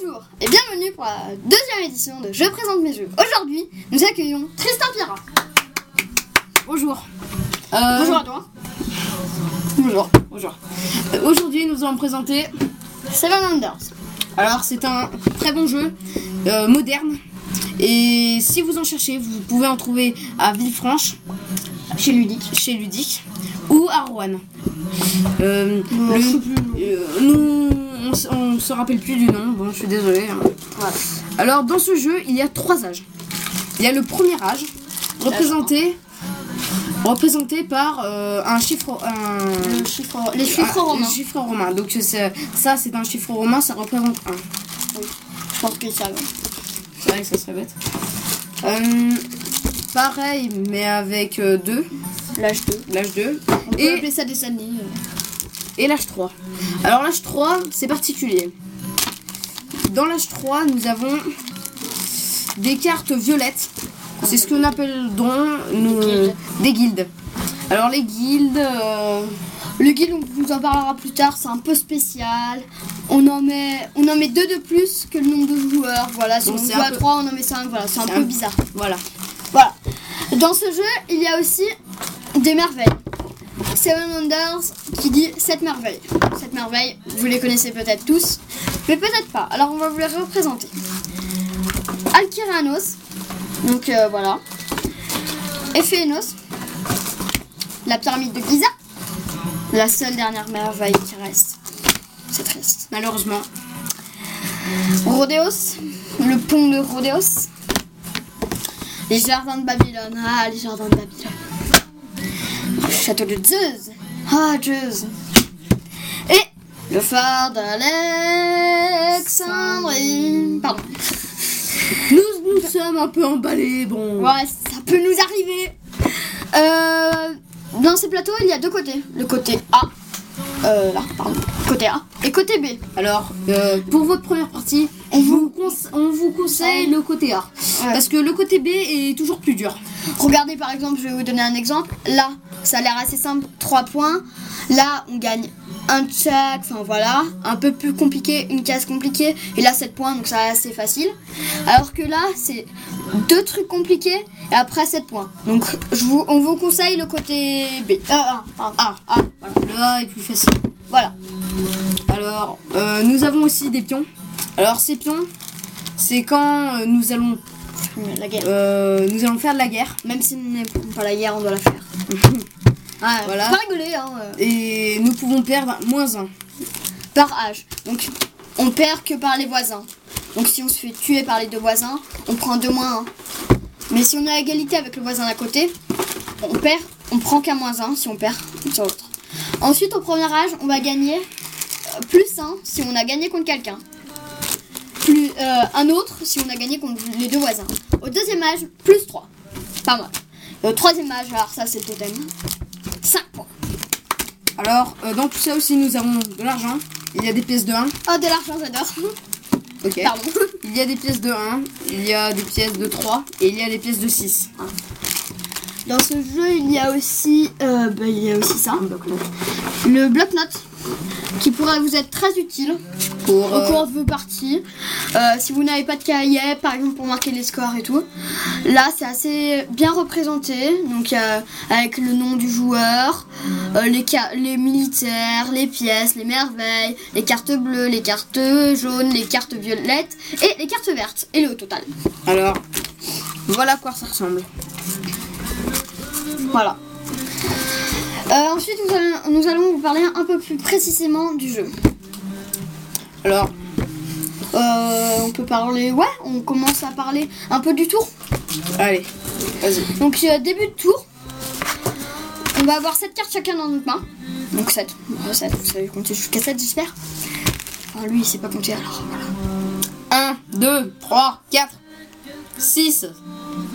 Bonjour et bienvenue pour la deuxième édition de Je présente mes jeux. Aujourd'hui, nous accueillons Tristan Pira. Bonjour. Euh, Bonjour à toi. Bonjour. Bonjour. Euh, Aujourd'hui, nous allons présenter. Seven Wonders. Alors, c'est un très bon jeu, euh, moderne. Et si vous en cherchez, vous pouvez en trouver à Villefranche, chez Ludic, chez Ludic, ou à Rouen. Euh, le- euh, nous, on, on se rappelle plus du nom. Bon, je suis désolée. hein. Alors, dans ce jeu, il y a trois âges. Il y a le premier âge, représenté, représenté par euh, un chiffre, un, Le chiffre, les chiffres romains. le chiffre romain. Donc c'est- ça, c'est un chiffre romain, ça représente 1. Je pense que ça va. C'est vrai que ça serait bête. Euh, pareil, mais avec 2, L'âge 2. l'âge 2. On peut Et, appeler ça des années. Et l'âge 3. Alors l'âge 3, c'est particulier. Dans l'âge 3, nous avons des cartes violettes. C'est ce qu'on appelle donc nous, Guildes. des guildes. Alors les guildes... euh, Le guide, on vous en parlera plus tard, c'est un peu spécial. On en met, on en met deux de plus que le nombre de joueurs. Voilà, si Donc on joue un à peu- 3, on en met 5. Voilà, c'est un C'est peu un- bizarre. voilà. Voilà. Dans ce jeu, il y a aussi des merveilles. Seven Wonders dit 7 merveilles. 7 merveilles, vous les connaissez peut-être tous, mais peut-être pas. Alors on va vous les représenter. Alkiranos, donc euh, voilà. Ephénos, la pyramide de Giza, la seule dernière merveille qui reste. C'est triste. Malheureusement. Rhodeos, le pont de Rhodeos. Les jardins de Babylone. Ah, les jardins de Babylone. Château de Zeus. Ah, Zeus. Et le phare d'Alexandrie. Pardon. Nous, nous sommes un peu emballés, bon. Ouais, ça peut nous arriver. Euh, dans ces plateaux, il y a deux côtés. Le côté A. Euh, là, pardon. Côté A. Et côté B. Alors, euh, pour votre première partie, on vous, conse- on vous conseille le côté A. Ouais. Parce que le côté B est toujours plus dur. Regardez par exemple, je vais vous donner un exemple. Là, ça a l'air assez simple, 3 points. Là, on gagne un chaque, enfin voilà. Un peu plus compliqué, une case compliquée. Et là, 7 points, donc ça assez facile. Alors que là, c'est deux trucs compliqués et après 7 points. Donc, je vous, on vous conseille le côté B. Euh, A, pardon. A, A, voilà. Le A est plus facile. Voilà. Alors, euh, nous avons aussi des pions. Alors, ces pions, c'est quand euh, nous allons, La guerre. euh, nous allons faire de la guerre. Même si nous n'aimons pas la guerre, on doit la faire. Ah, Voilà. Pas rigoler, hein. euh. Et nous pouvons perdre moins 1. par âge. Donc on perd que par les voisins. Donc si on se fait tuer par les deux voisins, on prend 2 moins 1. Mais si on est à égalité avec le voisin d'à côté, on perd, on prend qu'un moins 1 si on perd sur l'autre. Ensuite au premier âge, on va gagner euh, plus 1 si on a gagné contre quelqu'un. Plus euh, un autre si on a gagné contre les deux voisins. Au deuxième âge, plus 3. Pas mal. Et au troisième âge, alors ça c'est le totem. 5 points. Alors, euh, dans tout ça aussi, nous avons de l'argent. Il y a des pièces de 1. Oh de l'argent j'adore. Ok. Pardon. Il y a des pièces de 1, il y a des pièces de 3 et il y a des pièces de 6. Dans ce jeu, il y a aussi, euh, bah, il y a aussi ça, le bloc-notes, qui pourrait vous être très utile Pour, au euh, cours de vos parties. Euh, si vous n'avez pas de cahier, par exemple pour marquer les scores et tout, là c'est assez bien représenté, donc euh, avec le nom du joueur, euh, les, les militaires, les pièces, les merveilles, les cartes bleues, les cartes jaunes, les cartes violettes et les cartes vertes, et le total. Alors, voilà à quoi ça ressemble. Voilà. Euh, ensuite, nous allons, nous allons vous parler un peu plus précisément du jeu. Alors, Euh, on peut parler. Ouais, on commence à parler un peu du tour. allez, vas-y. Donc, euh, début de tour. On va avoir 7 cartes chacun dans notre main. Donc 7. 7, vous savez compter jusqu'à 7, j'espère. Enfin, lui, il sait pas compter alors. Voilà. 1, 2, 3, 4, 6,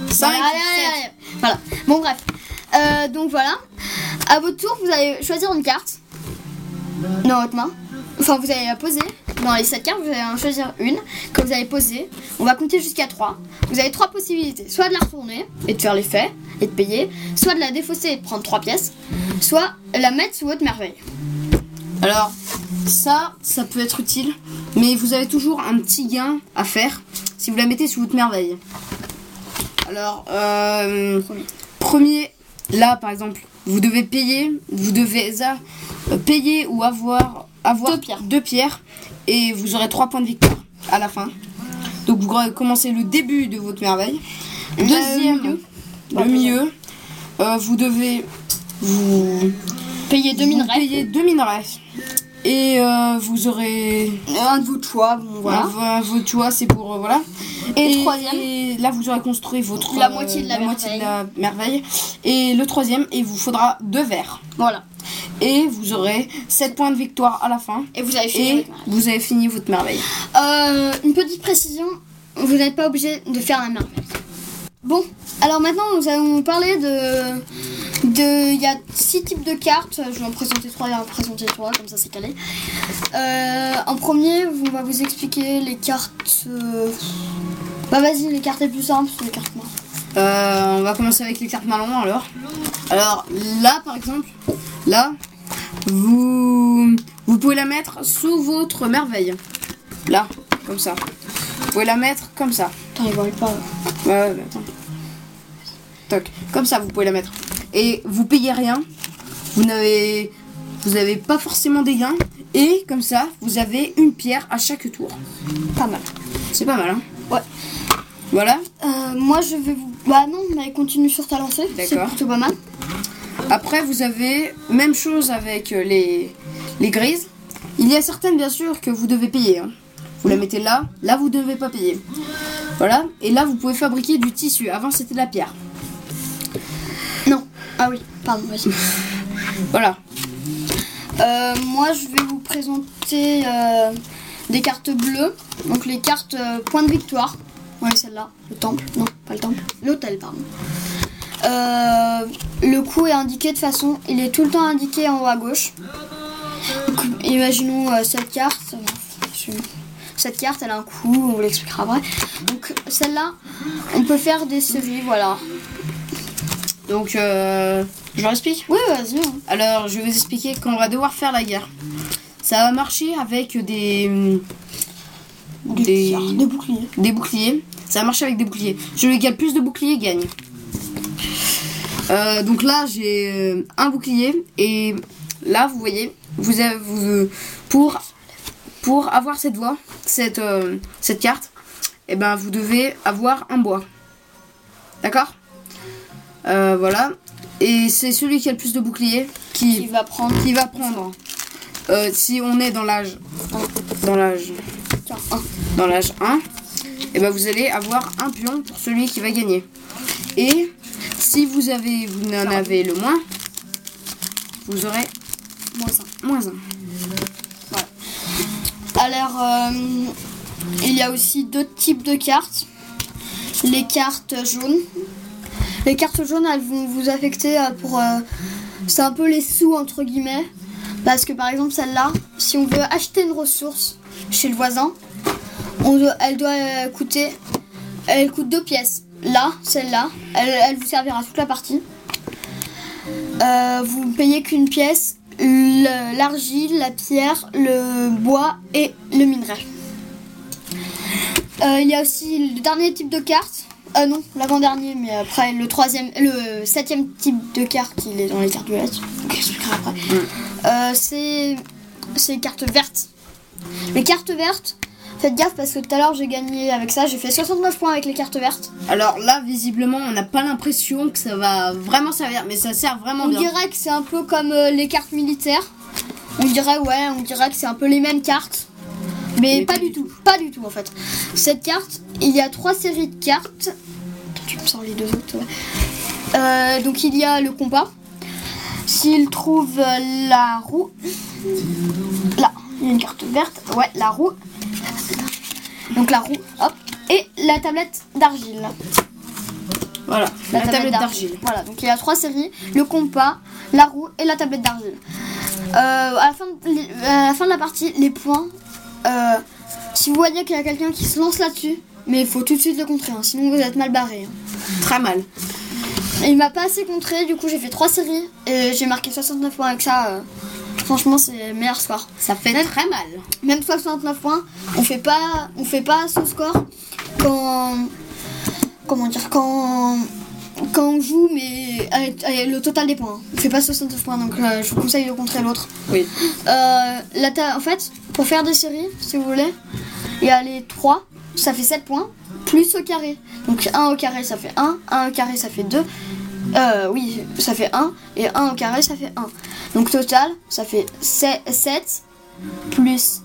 5, Allez, allez, allez, allez. Voilà. Bon, bref. Euh, donc voilà. À votre tour, vous allez choisir une carte dans votre main. Enfin, vous allez la poser. Dans les 7 cartes, vous allez en choisir une que vous allez poser. On va compter jusqu'à 3. Vous avez trois possibilités. Soit de la retourner et de faire l'effet et de payer. Soit de la défausser et de prendre 3 pièces. Soit la mettre sous votre merveille. Alors, ça, ça peut être utile, mais vous avez toujours un petit gain à faire si vous la mettez sous votre merveille. Alors, euh, premier, là par exemple, vous devez payer, vous devez ça, euh, payer ou avoir, avoir Deux pierres. deux pierres et vous aurez trois points de victoire à la fin. Donc vous commencez le début de votre merveille. Deuxième, le milieu, euh, vous devez vous Payer deux minerais. deux minerais. Et euh, vous aurez. Un de votre choix, bon, voilà. Voilà. Votre choix, c'est pour. voilà. Et troisième. et là, vous aurez construit votre. La moitié de la moitié de la merveille. Et le troisième, il vous faudra deux verres. Voilà. Et vous aurez 7 points de victoire à la fin. Et vous avez fini. Et votre vous avez fini votre merveille. Euh, une petite précision, vous n'êtes pas obligé de faire la merveille. Bon, alors maintenant nous allons parler de. de Il y a six types de cartes. Je vais en présenter trois et en présenter trois, comme ça c'est calé. Euh, en premier, on va vous expliquer les cartes. euh, Bah vas-y, les cartes les plus simples, c'est les cartes noires. Euh, on va commencer avec les cartes marlons alors. Alors là, par exemple, là, vous, vous pouvez la mettre sous votre merveille. Là, comme ça. Vous pouvez la mettre comme ça. Pas. Ouais, ouais, mais attends. Toc. Comme ça, vous pouvez la mettre. Et vous payez rien. Vous n'avez, vous avez pas forcément des gains. Et comme ça, vous avez une pierre à chaque tour. Pas mal. C'est pas mal, hein Ouais. Voilà. Euh, moi je vais vous. Bah non, mais continue sur ta lancée. C'est D'accord. plutôt pas mal. Après, vous avez même chose avec euh, les, les grises. Il y a certaines, bien sûr, que vous devez payer. hein. Vous la mettez là, là vous devez pas payer. Voilà. Et là, vous pouvez fabriquer du tissu. Avant, c'était de la pierre. Ah oui, pardon, vas-y. Voilà. Euh, moi, je vais vous présenter euh, des cartes bleues. Donc les cartes euh, point de victoire. Ouais, celle-là. Le temple. Non, pas le temple. L'hôtel, pardon. Le coup est indiqué de façon... Il est tout le temps indiqué en haut à gauche. Donc, imaginons cette carte. Cette carte, elle a un coup, on vous l'expliquera après. Donc celle-là, on peut faire des séries, voilà. Donc, euh, je leur explique. Oui, vas-y. hein. Alors, je vais vous expliquer qu'on va devoir faire la guerre. Ça va marcher avec des, Des, Des- cartes, des boucliers. des boucliers. Ça va marcher avec des boucliers. Celui qui a le plus de boucliers gagne. Euh, donc là, j'ai euh, un bouclier et là, vous voyez, vous avez, vous- pour pour avoir cette voie, cette euh, cette carte, et ben vous devez avoir un bois. D'accord? Euh, Voilà. Et c'est celui qui a le plus de boucliers qui Qui va prendre... qui va prendre. euh, si on est dans l'âge dans l'âge dans l'âge 1, et ben vous allez avoir un pion pour celui qui va gagner. Et si vous avez vous n'en avez le moins, vous aurez Moins un. moins 1. Alors, euh, il y a aussi d'autres types de cartes. Les cartes jaunes. Les cartes jaunes, elles vont vous affecter euh, pour... euh, c'est un peu les sous, entre guillemets. Parce que par exemple, celle-là, si on veut acheter une ressource chez le voisin, elle doit euh, coûter... Elle coûte deux pièces. Là, celle-là, elle, vous servira toute la partie. Vous ne payez qu'une pièce, le- l'argile, la pierre, le bois et le minerai. Il y a aussi le dernier type de carte. Euh, non, l'avant-dernier, mais après le troisième, le septième type de carte, il est dans les cartes violettes. Donc, j'expliquerai après. Euh, c'est c'est les cartes vertes. Les cartes vertes, faites gaffe parce que tout à l'heure j'ai gagné avec ça. J'ai fait 69 points avec les cartes vertes. Alors là, visiblement, on n'a pas l'impression que ça va vraiment servir, mais ça sert vraiment On bien. dirait que c'est un peu comme euh, les cartes militaires. On dirait, ouais, on dirait que c'est un peu les mêmes cartes. Mais, pas, du tout. Pas du tout en fait. Cette carte, il y a trois séries de cartes. Tu me sors les deux autres. ouais. Euh, donc il y a le compas. S'il trouve euh, la roue. Là, il y a une carte verte. Ouais, la roue. Donc la roue, hop. Et la tablette d'argile. Voilà, la, tablette d'argile. Voilà, donc il y a trois séries le compas, la roue et la tablette d'argile. Euh, à, la fin de, à la fin de la partie, les points. Euh, si vous voyez qu'il y a quelqu'un qui se lance là-dessus, mais il faut tout de suite le contrer, hein, sinon vous êtes mal barré. hein. Très mal. Et il m'a pas assez contré, du coup j'ai fait trois séries et j'ai marqué 69 points avec ça. euh, Franchement, c'est le meilleur score. Ça fait Même- très mal. Même 69 points, on fait pas, on fait pas ce score quand, comment dire, quand, quand on joue, mais avec, avec le total des points. On fait pas 69 points, donc euh, je vous conseille de contrer l'autre. Oui. Euh, la en fait, pour faire des séries, si vous voulez, il y a les 3, ça fait 7 points, plus au carré. Donc 1 au carré, ça fait 1, 1 au carré, ça fait 2. Euh, oui, ça fait 1, et 1 au carré, ça fait 1. Donc total, ça fait 7, plus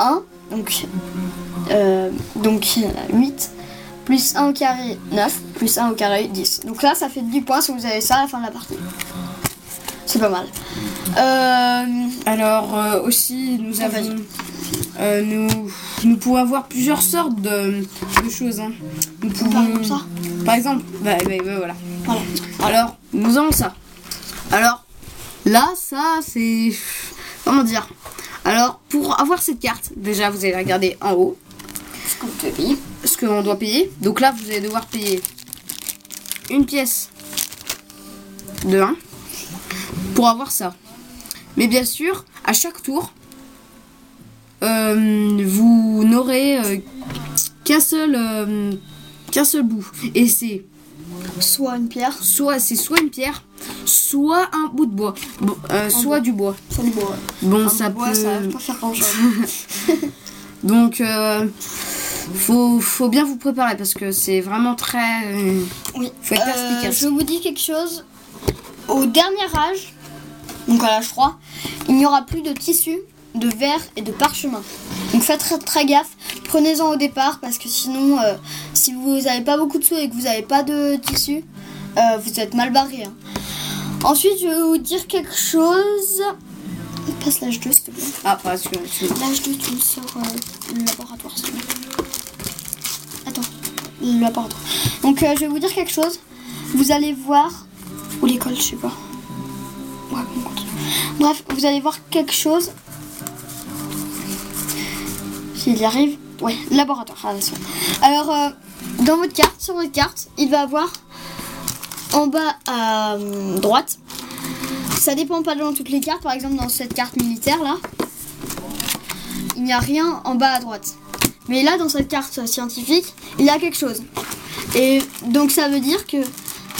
1, donc, euh, donc 8, plus 1 au carré, 9, plus 1 au carré, 10. Donc là, ça fait 10 points si vous avez ça à la fin de la partie. C'est pas mal. Euh, Alors euh, aussi, nous avons, euh, nous, nous pouvons avoir plusieurs sortes de, de choses. hein. Nous pouvons, comme ça par exemple, bah, bah, bah, voilà. voilà. Alors, nous avons ça. Alors, là, ça, c'est. Comment dire? Alors, pour avoir cette carte, déjà, vous allez regarder en haut Ce qu'on peut payer. ce que l'on doit payer. Donc là, vous allez devoir payer une pièce de 1 pour avoir ça. Mais bien sûr, à chaque tour, euh, vous n'aurez euh, qu'un seul, euh, qu'un seul bout. Et c'est Soit une pierre, soit c'est soit une pierre, soit un bout de bois, Bon, soit bois. du bois. soit du bois. Bon, Un ça peut. ça va pas faire grand chose. Donc, faut, faut bien vous préparer parce que c'est vraiment très. oui. Faut être perspicace. je vous dis quelque chose. Au dernier âge, donc à l'âge 3, il n'y aura plus de tissu, de verre et de parchemin. Donc faites très, très gaffe. Prenez-en au départ parce que sinon, euh, si vous n'avez pas beaucoup de sous et que vous n'avez pas de tissu, euh, vous êtes mal barré. hein. Ensuite, je vais vous dire quelque chose. Passe l'âge 2, s'il te plaît. Ah, parce que tu- L'âge 2, tu me sors euh, le laboratoire, s'il te plaît. Attends, le laboratoire. Donc, je vais vous dire quelque chose. Vous allez voir. Ou l'école, je sais pas. Bref, vous allez voir quelque chose. S'il y arrive. Ouais, laboratoire. Alors, euh, dans votre carte, sur votre carte, il va avoir en bas à euh, droite. Ça dépend pas dans toutes les cartes. Par exemple, dans cette carte militaire là, il n'y a rien en bas à droite. Mais là, dans cette carte scientifique, il y a quelque chose. Et donc, ça veut dire que,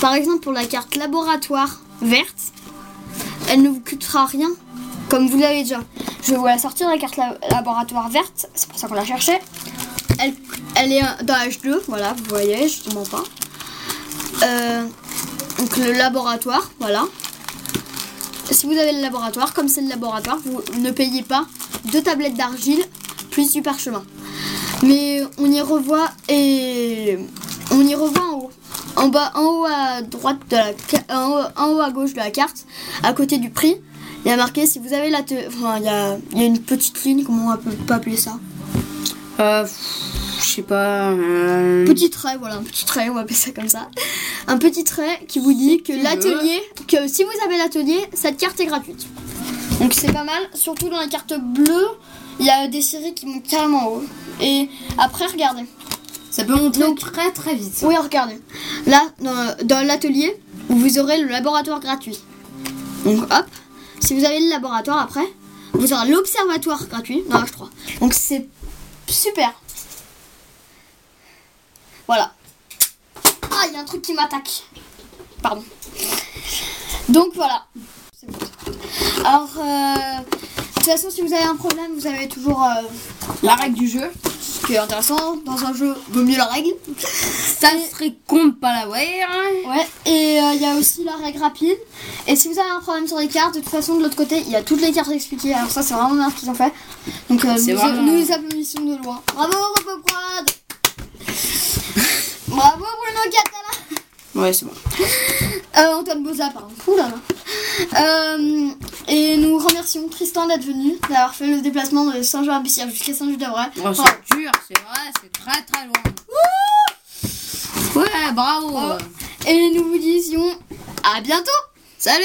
par exemple, pour la carte laboratoire verte, elle ne vous coûtera rien, comme vous l'avez déjà. Je vais vous la sortir, la carte la- laboratoire verte, c'est pour ça qu'on la cherchait. Elle, est dans H2, voilà, vous voyez, je ne mens pas. Euh, donc, le laboratoire, voilà. Si vous avez le laboratoire, comme c'est le laboratoire, vous ne payez pas deux tablettes d'argile plus du parchemin. Mais on y revoit et on y revoit en haut. En bas, en haut à droite de la en haut, en haut à gauche de la carte, à côté du prix, il y a marqué si vous avez la te- enfin il y a, il y a une petite ligne, comment on peut pas appeler ça? Euh, je sais pas. euh, Petit trait, voilà, un petit trait, on va appeler ça comme ça. Un petit trait qui vous dit que l'atelier, que si vous avez l'atelier, cette carte est gratuite. Donc c'est pas mal, surtout dans la carte bleue, il y a des séries qui montent carrément en haut. Et après, regardez. Ça peut monter Donc- très très vite. Oui, regardez. Là, dans, dans l'atelier, vous aurez le laboratoire gratuit. Donc hop, si vous avez le laboratoire après, vous aurez l'observatoire gratuit dans H3. Donc c'est super. Voilà. Ah, il y a un truc qui m'attaque. Pardon. Donc voilà. Alors, euh, de toute façon, si vous avez un problème, vous avez toujours euh, La règle du jeu, qui est intéressant dans un jeu, vaut mieux la règle. ça serait con de pas la voir. Ouais, et euh, il y a aussi la règle rapide. Et si vous avez un problème sur les cartes, de toute façon, de l'autre côté, il y a toutes les cartes expliquées. Alors, ça, c'est vraiment bien ce qu'ils ont fait. Donc, euh, C'est nous, vraiment- nous les applaudissons de loin. Bravo, Roboquad Bravo, Bruno Catala Ouais, c'est bon. euh, Antoine Boza, pardon. Ouh là là. Euh, et nous remercions Tristan d'être venu, d'avoir fait le déplacement de Saint-Jean-Abissière jusqu'à Saint-Just-d'Avray. Oh, c'est Bravo. dur, c'est vrai, c'est très très loin. Ouais, bravo. Bravo. Et nous vous disions à bientôt Salut